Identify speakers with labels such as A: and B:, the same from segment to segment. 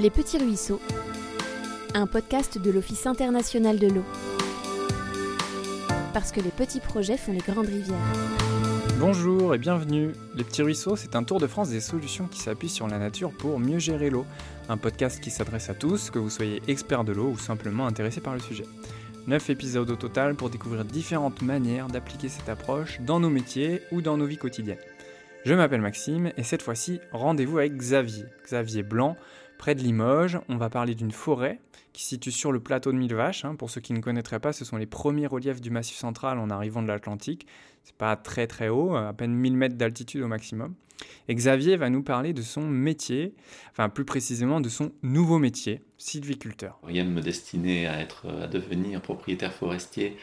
A: Les Petits Ruisseaux, un podcast de l'Office international de l'eau. Parce que les petits projets font les grandes rivières.
B: Bonjour et bienvenue. Les Petits Ruisseaux, c'est un tour de France des solutions qui s'appuient sur la nature pour mieux gérer l'eau. Un podcast qui s'adresse à tous, que vous soyez expert de l'eau ou simplement intéressé par le sujet. 9 épisodes au total pour découvrir différentes manières d'appliquer cette approche dans nos métiers ou dans nos vies quotidiennes. Je m'appelle Maxime et cette fois-ci, rendez-vous avec Xavier. Xavier Blanc, près de Limoges. On va parler d'une forêt qui se situe sur le plateau de Mille Vaches. Hein. Pour ceux qui ne connaîtraient pas, ce sont les premiers reliefs du Massif central en arrivant de l'Atlantique. C'est pas très très haut, à peine 1000 mètres d'altitude au maximum. Et Xavier va nous parler de son métier, enfin plus précisément de son nouveau métier, sylviculteur.
C: Rien ne me destinait à, être, à devenir propriétaire forestier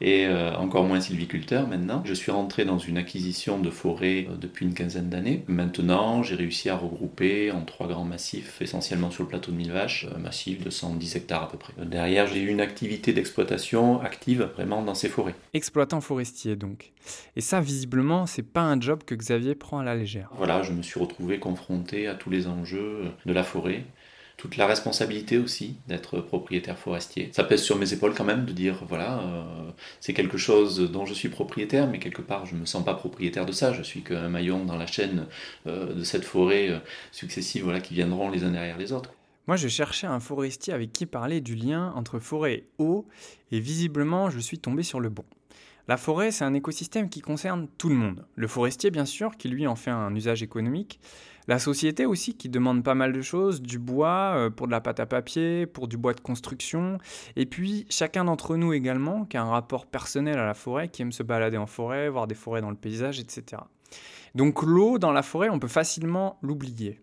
C: et euh, encore moins sylviculteur maintenant. Je suis rentré dans une acquisition de forêt euh, depuis une quinzaine d'années. Maintenant, j'ai réussi à regrouper en trois grands massifs, essentiellement sur le plateau de Mille Vaches, un massif de 110 hectares à peu près. Derrière, j'ai eu une activité d'exploitation active vraiment dans ces forêts.
B: Exploitant forestier donc. Et ça, visiblement, c'est pas un job que Xavier prend à la légère.
C: Voilà, je me suis retrouvé confronté à tous les enjeux de la forêt toute la responsabilité aussi d'être propriétaire forestier. Ça pèse sur mes épaules quand même de dire voilà, euh, c'est quelque chose dont je suis propriétaire, mais quelque part je ne me sens pas propriétaire de ça. Je suis qu'un maillon dans la chaîne euh, de cette forêt euh, successive voilà, qui viendront les uns derrière les autres.
B: Moi, je cherchais un forestier avec qui parler du lien entre forêt et eau, et visiblement, je suis tombé sur le bon. La forêt, c'est un écosystème qui concerne tout le monde. Le forestier, bien sûr, qui lui en fait un usage économique. La société aussi, qui demande pas mal de choses, du bois euh, pour de la pâte à papier, pour du bois de construction. Et puis, chacun d'entre nous également, qui a un rapport personnel à la forêt, qui aime se balader en forêt, voir des forêts dans le paysage, etc. Donc l'eau dans la forêt, on peut facilement l'oublier.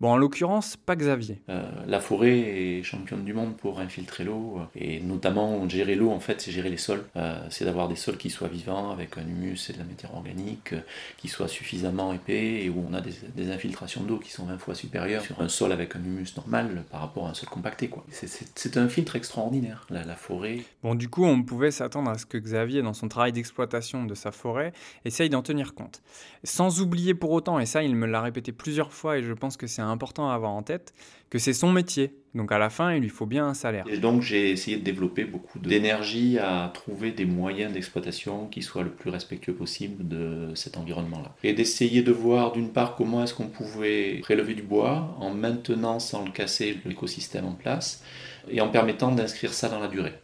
B: Bon, en l'occurrence, pas Xavier.
C: Euh, la forêt est championne du monde pour infiltrer l'eau et notamment gérer l'eau, en fait, c'est gérer les sols. Euh, c'est d'avoir des sols qui soient vivants avec un humus et de la matière organique, euh, qui soient suffisamment épais et où on a des, infiltrations d'eau qui sont 20 fois supérieures sur un sol avec un humus normal par rapport à un sol compacté. Quoi. C'est, un filtre extraordinaire, la, la, forêt.
B: Bon, du coup, on pouvait s'attendre à ce que Xavier, dans son travail d'exploitation de sa forêt, essaye d'en tenir compte. Sans oublier pour autant, et ça, il me l'a répété plusieurs fois et je pense que c'est important à avoir en tête que c'est son métier. Donc à la fin, il lui faut bien un salaire.
C: Et donc j'ai essayé de développer beaucoup d'énergie à trouver des moyens d'exploitation qui soient le plus respectueux possible de cet environnement-là. Et d'essayer de voir d'une part comment est-ce qu'on pouvait prélever du bois en maintenant sans le casser l'écosystème en place et en permettant d'inscrire ça dans la durée.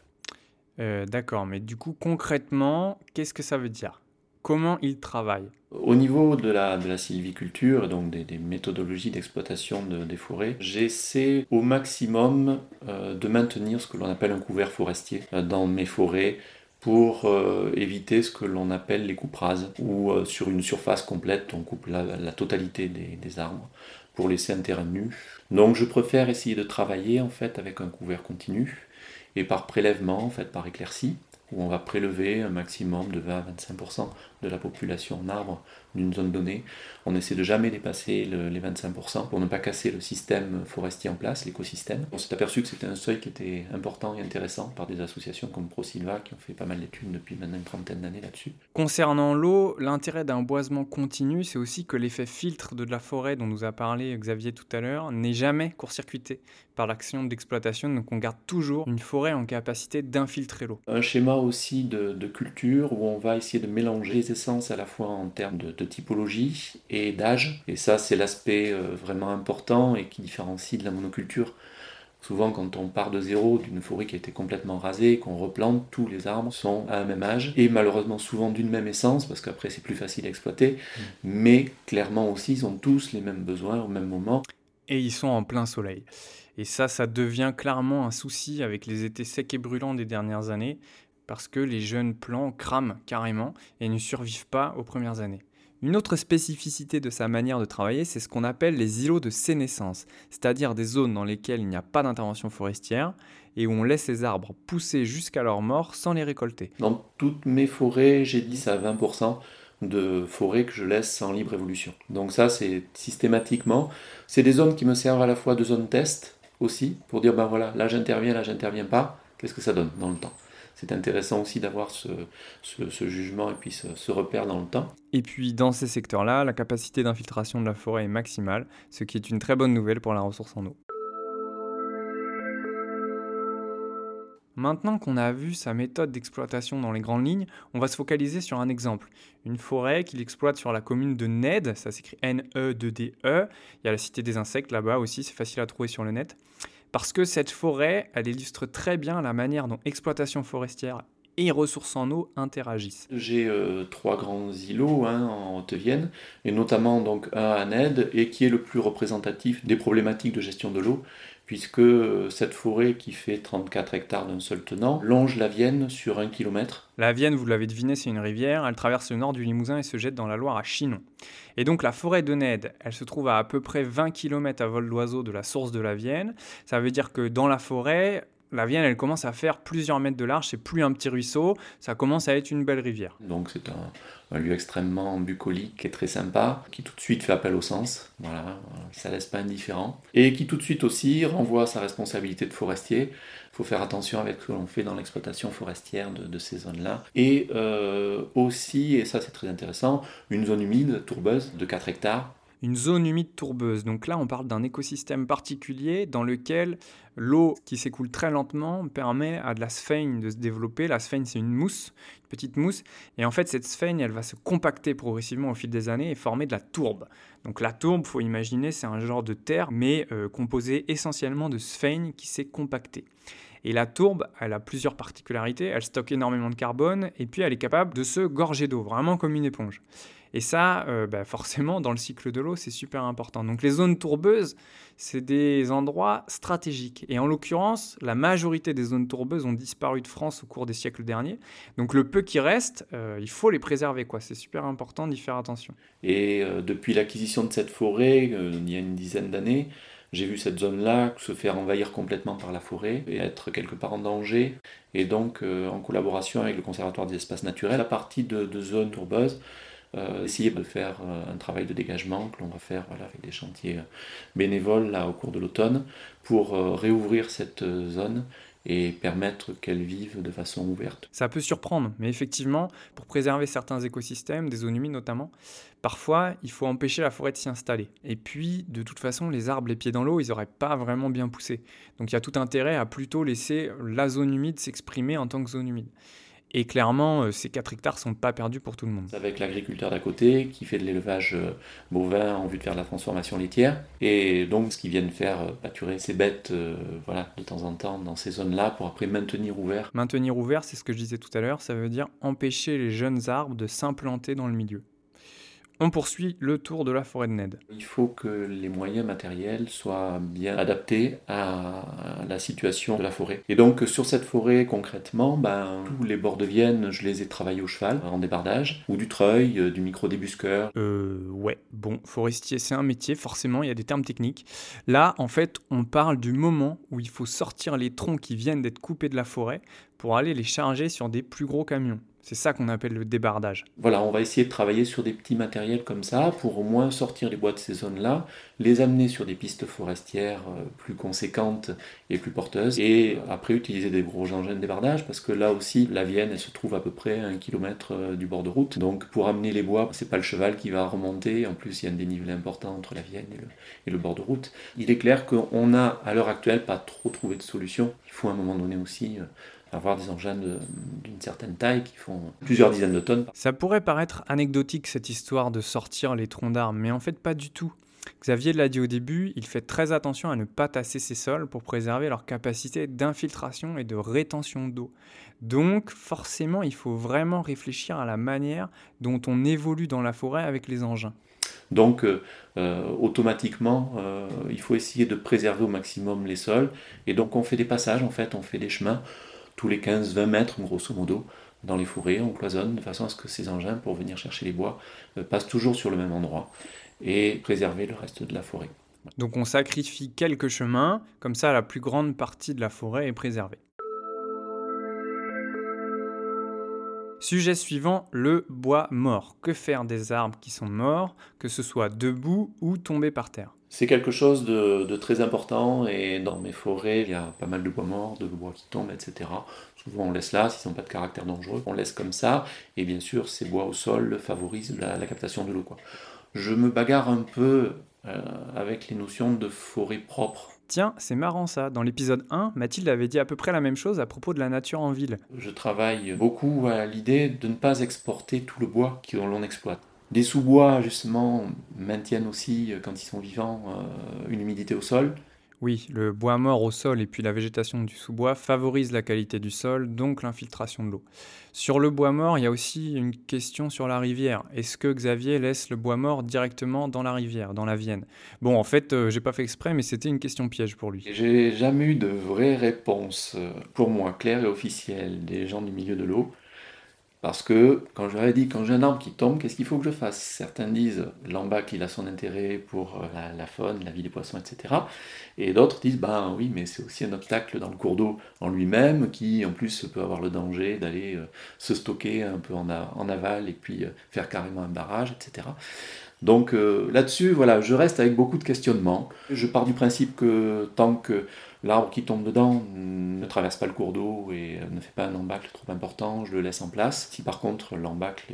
B: Euh, d'accord, mais du coup concrètement, qu'est-ce que ça veut dire? Comment il travaille
C: au niveau de la, de la sylviculture, donc des, méthodologies d'exploitation des forêts, j'essaie au maximum euh, de maintenir ce que l'on appelle un couvert forestier euh, dans mes forêts pour euh, éviter ce que l'on appelle les coupes rases, où sur une surface complète, on coupe la, totalité des, arbres pour laisser un terrain nu. Donc je préfère essayer de travailler en fait avec un couvert continu et par prélèvement, en fait par éclaircie, où on va prélever un maximum de 20 à 25% de la population en arbre d'une zone donnée. On essaie de jamais dépasser les 25% pour ne pas casser le système forestier en place, l'écosystème. On s'est aperçu que c'était un seuil qui était important et intéressant par des associations comme ProSilva qui ont fait pas mal d'études depuis maintenant une trentaine d'années là-dessus.
B: Concernant l'eau, l'intérêt d'un boisement continu, c'est aussi que l'effet filtre de la forêt dont nous a parlé Xavier tout à l'heure n'est jamais court-circuité par l'action d'exploitation, donc on garde toujours une forêt en capacité d'infiltrer l'eau.
C: Un schéma aussi de, culture où on va essayer de mélanger les à la fois en termes de typologie et d'âge. Et ça, c'est l'aspect euh, vraiment important et qui différencie de la monoculture. Souvent, quand on part de zéro d'une forêt qui a été complètement rasée, qu'on replante, tous les arbres sont à un même âge et malheureusement souvent d'une même essence parce qu'après c'est plus facile à exploiter. Mm. Mais clairement aussi, ils ont tous les mêmes besoins au même moment.
B: Et ils sont en plein soleil. Et ça, ça devient clairement un souci avec les étés secs et brûlants des dernières années parce que les jeunes plants crament carrément et ne survivent pas aux premières années. Une autre spécificité de sa manière de travailler, c'est ce qu'on appelle les îlots de sénescence, c'est-à-dire des zones dans lesquelles il n'y a pas d'intervention forestière et où on laisse les arbres pousser jusqu'à leur mort sans les récolter.
C: Dans toutes mes forêts, j'ai 10 à 20% de forêts que je laisse en libre évolution. Donc ça, c'est systématiquement. C'est des zones qui me servent à la fois de zone test aussi, pour dire, ben voilà, là j'interviens, là j'interviens pas, qu'est-ce que ça donne dans le temps? c'est intéressant aussi d'avoir ce, jugement et puis ce, repère dans le temps.
B: Et puis dans ces secteurs-là, la capacité d'infiltration de la forêt est maximale, ce qui est une très bonne nouvelle pour la ressource en eau. Maintenant qu'on a vu sa méthode d'exploitation dans les grandes lignes, on va se focaliser sur un exemple. Une forêt qu'il exploite sur la commune de Ned, ça s'écrit N-E-D-D-E, Il y a la cité des insectes là-bas aussi, c'est facile à trouver sur le net. Parce que cette forêt, elle illustre très bien la manière dont exploitation forestière et ressources en eau interagissent.
C: J'ai euh, trois grands îlots hein, en Haute-Vienne, et notamment donc un à Ned, et qui est le plus représentatif des problématiques de gestion de l'eau, puisque cette forêt qui fait 34 hectares d'un seul tenant longe la Vienne sur un kilomètre.
B: La Vienne, vous l'avez deviné, c'est une rivière, elle traverse le nord du Limousin et se jette dans la Loire à Chinon. Et donc la forêt de Ned, elle se trouve à à peu près 20 km à vol d'oiseau de la source de la Vienne. Ça veut dire que dans la forêt, la Vienne, elle commence à faire plusieurs mètres de large, c'est plus un petit ruisseau, ça commence à être une belle rivière.
C: Donc c'est un, lieu extrêmement bucolique et très sympa, qui tout de suite fait appel au sens, voilà, ça laisse pas indifférent, et qui tout de suite aussi renvoie sa responsabilité de forestier. Il faut faire attention avec ce que l'on fait dans l'exploitation forestière de, ces zones-là. Et euh, aussi, et ça c'est très intéressant, une zone humide, tourbeuse, de 4 hectares,
B: une zone humide tourbeuse. Donc là, on parle d'un écosystème particulier dans lequel l'eau qui s'écoule très lentement permet à de la sphaigne de se développer. La sphaigne, c'est une mousse, une petite mousse. Et en fait, cette sphaigne, elle va se compacter progressivement au fil des années et former de la tourbe. Donc la tourbe, faut imaginer, c'est un genre de terre, mais euh, composé essentiellement de sphaigne qui s'est compactée. Et la tourbe, elle a plusieurs particularités. Elle stocke énormément de carbone et puis elle est capable de se gorger d'eau, vraiment comme une éponge. Et ça, euh, bah, forcément, dans le cycle de l'eau, c'est super important. Donc les zones tourbeuses, c'est des endroits stratégiques. Et en l'occurrence, la majorité des zones tourbeuses ont disparu de France au cours des siècles derniers. Donc le peu qui reste, euh, il faut les préserver. C'est super important d'y faire attention.
C: Et euh, depuis l'acquisition de cette forêt, il y a une dizaine d'années, j'ai vu cette zone-là se faire envahir complètement par la forêt et être quelque part en danger. Et donc, en collaboration avec le Conservatoire des espaces naturels, à partir de, zones tourbeuses, euh, essayer de faire euh, un travail de dégagement que l'on va faire voilà, avec des chantiers euh, bénévoles là, au cours de l'automne pour réouvrir cette zone et permettre qu'elle vive de façon ouverte.
B: Ça peut surprendre, mais effectivement, pour préserver certains écosystèmes, des zones humides notamment, parfois il faut empêcher la forêt de s'y installer. Et puis, de toute façon, les arbres les pieds dans l'eau, ils n'auraient pas vraiment bien poussé. Donc il y a tout intérêt à plutôt laisser la zone humide s'exprimer en tant que zone humide. Et clairement, euh, ces 4 hectares sont pas perdus pour tout le monde.
C: Avec l'agriculteur d'à côté qui fait de l'élevage euh, bovin en vue de faire de la transformation laitière. Et donc, ce qu'ils viennent faire, euh, pâturer ces bêtes voilà, de temps en temps dans ces zones-là pour après maintenir ouvert.
B: Maintenir ouvert, c'est ce que je disais tout à l'heure, ça veut dire empêcher les jeunes arbres de s'implanter dans le milieu on poursuit le tour de la forêt de Ned.
C: Il faut que les moyens matériels soient bien adaptés à la situation de la forêt. Et donc sur cette forêt concrètement, ben, tous les bords de Vienne, je les ai travaillés au cheval, en débardage, ou du treuil, euh, du micro-débusqueur.
B: Euh, ouais, bon, forestier c'est un métier, forcément il y a des termes techniques. Là, en fait, on parle du moment où il faut sortir les troncs qui viennent d'être coupés de la forêt pour aller les charger sur des plus gros camions. C'est ça qu'on appelle le débardage.
C: Voilà, on va essayer de travailler sur des petits matériels comme ça pour au moins sortir les bois de ces zones-là, les amener sur des pistes forestières euh, plus conséquentes et plus porteuses, et après utiliser des gros engins de débardage parce que là aussi, la Vienne, se trouve à peu près à un kilomètre euh, du bord de route. Donc pour amener les bois, c'est pas le cheval qui va remonter. En plus, il y a un dénivelé important entre la Vienne et le, bord de route. Il est clair qu'on n'a à l'heure actuelle pas trop trouvé de solution. Il faut à un moment donné aussi euh, avoir des engins d'une certaine taille qui font plusieurs dizaines de tonnes.
B: Ça pourrait paraître anecdotique cette histoire de sortir les troncs d'arbres, mais en fait pas du tout. Xavier l'a dit au début, il fait très attention à ne pas tasser ses sols pour préserver leur capacité d'infiltration et de rétention d'eau. Donc forcément, il faut vraiment réfléchir à la manière dont on évolue dans la forêt avec les engins.
C: Donc euh, euh, automatiquement, euh, il faut essayer de préserver au maximum les sols. Et donc on fait des passages, en fait, on fait des chemins tous les 15-20 mètres, grosso modo, dans les forêts, on cloisonne de façon à ce que ces engins, pour venir chercher les bois, euh, passent toujours sur le même endroit et préserver le reste de la forêt.
B: Donc on sacrifie quelques chemins, comme ça la plus grande partie de la forêt est préservée. Sujet suivant, le bois mort. Que faire des arbres qui sont morts, que ce soit debout ou tombés par terre?
C: C'est quelque chose de, très important et dans mes forêts, il y a pas mal de bois morts, de bois qui tombent, etc. Souvent on laisse là, s'ils n'ont pas de caractère dangereux, on laisse comme ça. Et bien sûr, ces bois au sol favorisent la, captation de l'eau. Je me bagarre un peu euh, avec les notions de forêt propre.
B: Tiens, c'est marrant ça. Dans l'épisode 1, Mathilde avait dit à peu près la même chose à propos de la nature en ville.
C: Je travaille beaucoup à l'idée de ne pas exporter tout le bois que l'on exploite. Des sous-bois, justement, maintiennent aussi, quand ils sont vivants, euh, une humidité au sol.
B: Oui, le bois mort au sol et puis la végétation du sous-bois favorisent la qualité du sol, donc l'infiltration de l'eau. Sur le bois mort, il y a aussi une question sur la rivière. Est-ce que Xavier laisse le bois mort directement dans la rivière, dans la Vienne? Bon, en fait, euh, j'ai pas fait exprès, mais c'était une question piège pour lui.
C: J'ai jamais eu de vraie réponse, euh, pour moi, claire et officielle, des gens du milieu de l'eau. Parce que, quand ai dit, quand j'ai un arbre qui tombe, qu'est-ce qu'il faut que je fasse? Certains disent, l'ambac, il a son intérêt pour euh, la, faune, la vie des poissons, etc. Et d'autres disent, ben oui, mais c'est aussi un obstacle dans le cours d'eau en lui-même, qui en plus peut avoir le danger d'aller euh, se stocker un peu en, aval et puis euh, faire carrément un barrage, etc. Donc là-dessus, voilà, je reste avec beaucoup de questionnements. Je pars du principe que tant que L'arbre qui tombe dedans ne traverse pas le cours d'eau et ne fait pas un embâcle trop important, je le laisse en place. Si par contre l'embâcle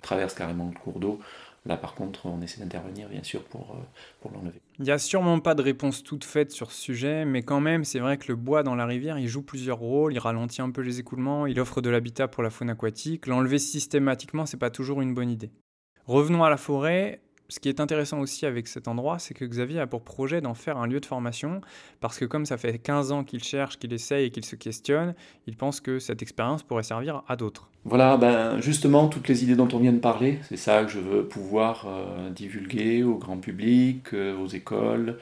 C: traverse carrément le cours d'eau, Là, par contre, on essaie d'intervenir, bien sûr, pour, euh, l'enlever.
B: Il n'y a sûrement pas de réponse toute faite sur ce sujet, mais quand même, c'est vrai que le bois dans la rivière, il joue plusieurs rôles. Il ralentit un peu les écoulements, il offre de l'habitat pour la faune aquatique. L'enlever systématiquement, c'est pas toujours une bonne idée. Revenons à la forêt ce qui est intéressant aussi avec cet endroit, c'est que Xavier a pour projet d'en faire un lieu de formation, parce que comme ça fait 15 ans qu'il cherche, qu'il essaye et qu'il se questionne, il pense que cette expérience pourrait servir à d'autres.
C: Voilà, ben justement, toutes les idées dont on vient de parler, c'est ça que je veux pouvoir euh, divulguer au grand public, euh, aux écoles,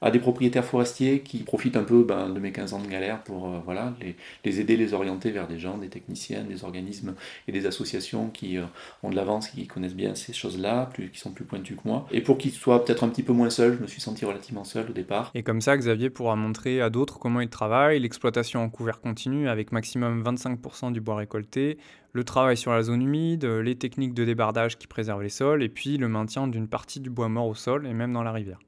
C: à des propriétaires forestiers qui profitent un peu ben, de mes 15 ans de galère pour euh, voilà, les, les, aider, les orienter vers des gens, des techniciens, des organismes et des associations qui euh, ont de l'avance, qui connaissent bien ces choses-là, qui sont plus pointus que moi. Et pour qu'ils soient peut-être un petit peu moins seuls, je me suis senti relativement seul au départ.
B: Et comme ça, Xavier pourra montrer à d'autres comment il travaille, l'exploitation en couvert continu avec maximum 25% du bois récolté, le travail sur la zone humide, les techniques de débardage qui préservent les sols, et puis le maintien d'une partie du bois mort au sol et même dans la rivière.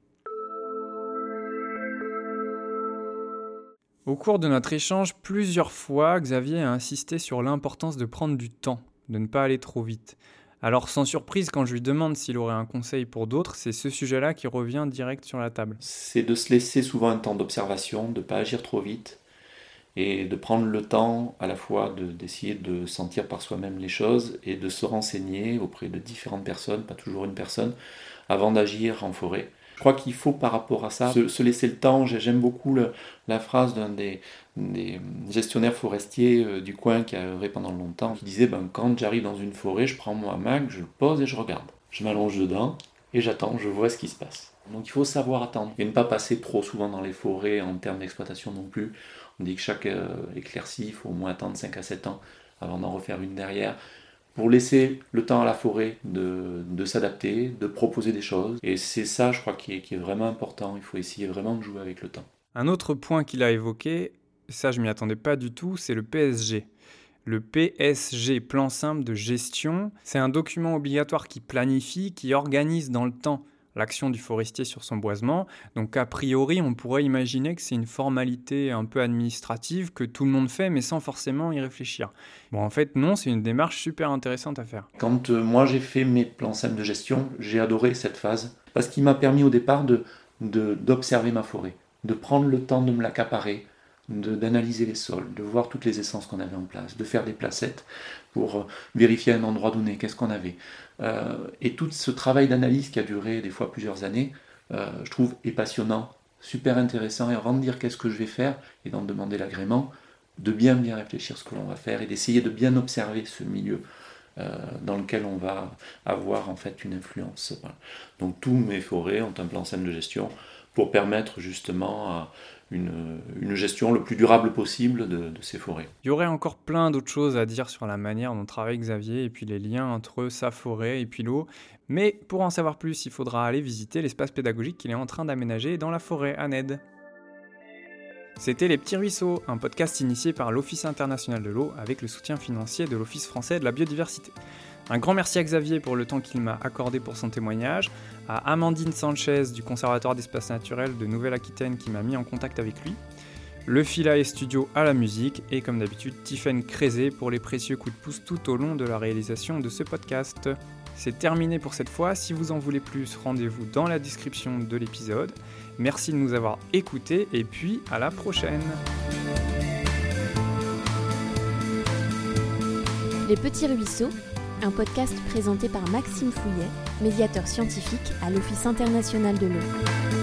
B: Au cours de notre échange, plusieurs fois, Xavier a insisté sur l'importance de prendre du temps, de ne pas aller trop vite. Alors sans surprise, quand je lui demande s'il aurait un conseil pour d'autres, c'est ce sujet-là qui revient direct sur la table.
C: C'est de se laisser souvent un temps d'observation, de ne pas agir trop vite, et de prendre le temps à la fois d'essayer de, sentir par soi-même les choses et de se renseigner auprès de différentes personnes, pas toujours une personne, avant d'agir en forêt. Je crois qu'il faut par rapport à ça se, laisser le temps. J'aime beaucoup la phrase d'un des, gestionnaires forestiers euh, du coin qui a œuvré pendant longtemps, qui disait ben, quand j'arrive dans une forêt, je prends mon hamac, je le pose et je regarde. Je m'allonge dedans et j'attends, je vois ce qui se passe. Donc il faut savoir attendre et ne pas passer trop souvent dans les forêts en termes d'exploitation non plus. On dit que chaque euh, éclaircie, il faut au moins attendre 5 à 7 ans avant d'en refaire une derrière pour laisser le temps à la forêt de, s'adapter, de proposer des choses. Et c'est ça, je crois, qui est, qui est, vraiment important. Il faut essayer vraiment de jouer avec le temps.
B: Un autre point qu'il a évoqué, ça je m'y attendais pas du tout, c'est le PSG. Le PSG, plan simple de gestion, c'est un document obligatoire qui planifie, qui organise dans le temps l'action du forestier sur son boisement. Donc a priori, on pourrait imaginer que c'est une formalité un peu administrative que tout le monde fait, mais sans forcément y réfléchir. Bon, en fait, non, c'est une démarche super intéressante à faire.
C: Quand euh, moi j'ai fait mes plans simples de gestion, j'ai adoré cette phase, parce qu'il m'a permis au départ de, d'observer ma forêt, de prendre le temps de me l'accaparer, d'analyser les sols, de voir toutes les essences qu'on avait en place, de faire des placettes pour euh, vérifier un endroit donné, qu'est-ce qu'on avait. Euh, et tout ce travail d'analyse qui a duré des fois plusieurs années, euh, je trouve est passionnant, super intéressant. Et avant de dire qu'est-ce que je vais faire et d'en demander l'agrément, de bien bien réfléchir ce que l'on va faire et d'essayer de bien observer ce milieu. dans lequel on va avoir en fait une influence. Donc tous mes forêts ont un plan scène de gestion pour permettre justement à une, gestion le plus durable possible de, ces forêts.
B: Il y aurait encore plein d'autres choses à dire sur la manière dont travaille Xavier et puis les liens entre sa forêt et puis l'eau, mais pour en savoir plus, il faudra aller visiter l'espace pédagogique qu'il est en train d'aménager dans la forêt à Ned. C'était Les Petits Ruisseaux, un podcast initié par l'Office international de l'eau avec le soutien financier de l'Office français de la biodiversité. Un grand merci à Xavier pour le temps qu'il m'a accordé pour son témoignage, à Amandine Sanchez du Conservatoire d'Espace Naturel de Nouvelle-Aquitaine qui m'a mis en contact avec lui, le Fila et Studio à la musique, et comme d'habitude, Tiffen Crézé pour les précieux coups de pouce tout au long de la réalisation de ce podcast. C'est terminé pour cette fois, si vous en voulez plus, rendez-vous dans la description de l'épisode. Merci de nous avoir écoutés et puis à la prochaine
A: Les Petits Ruisseaux un podcast présenté par Maxime Fouillet, médiateur scientifique à l'Office international de l'eau.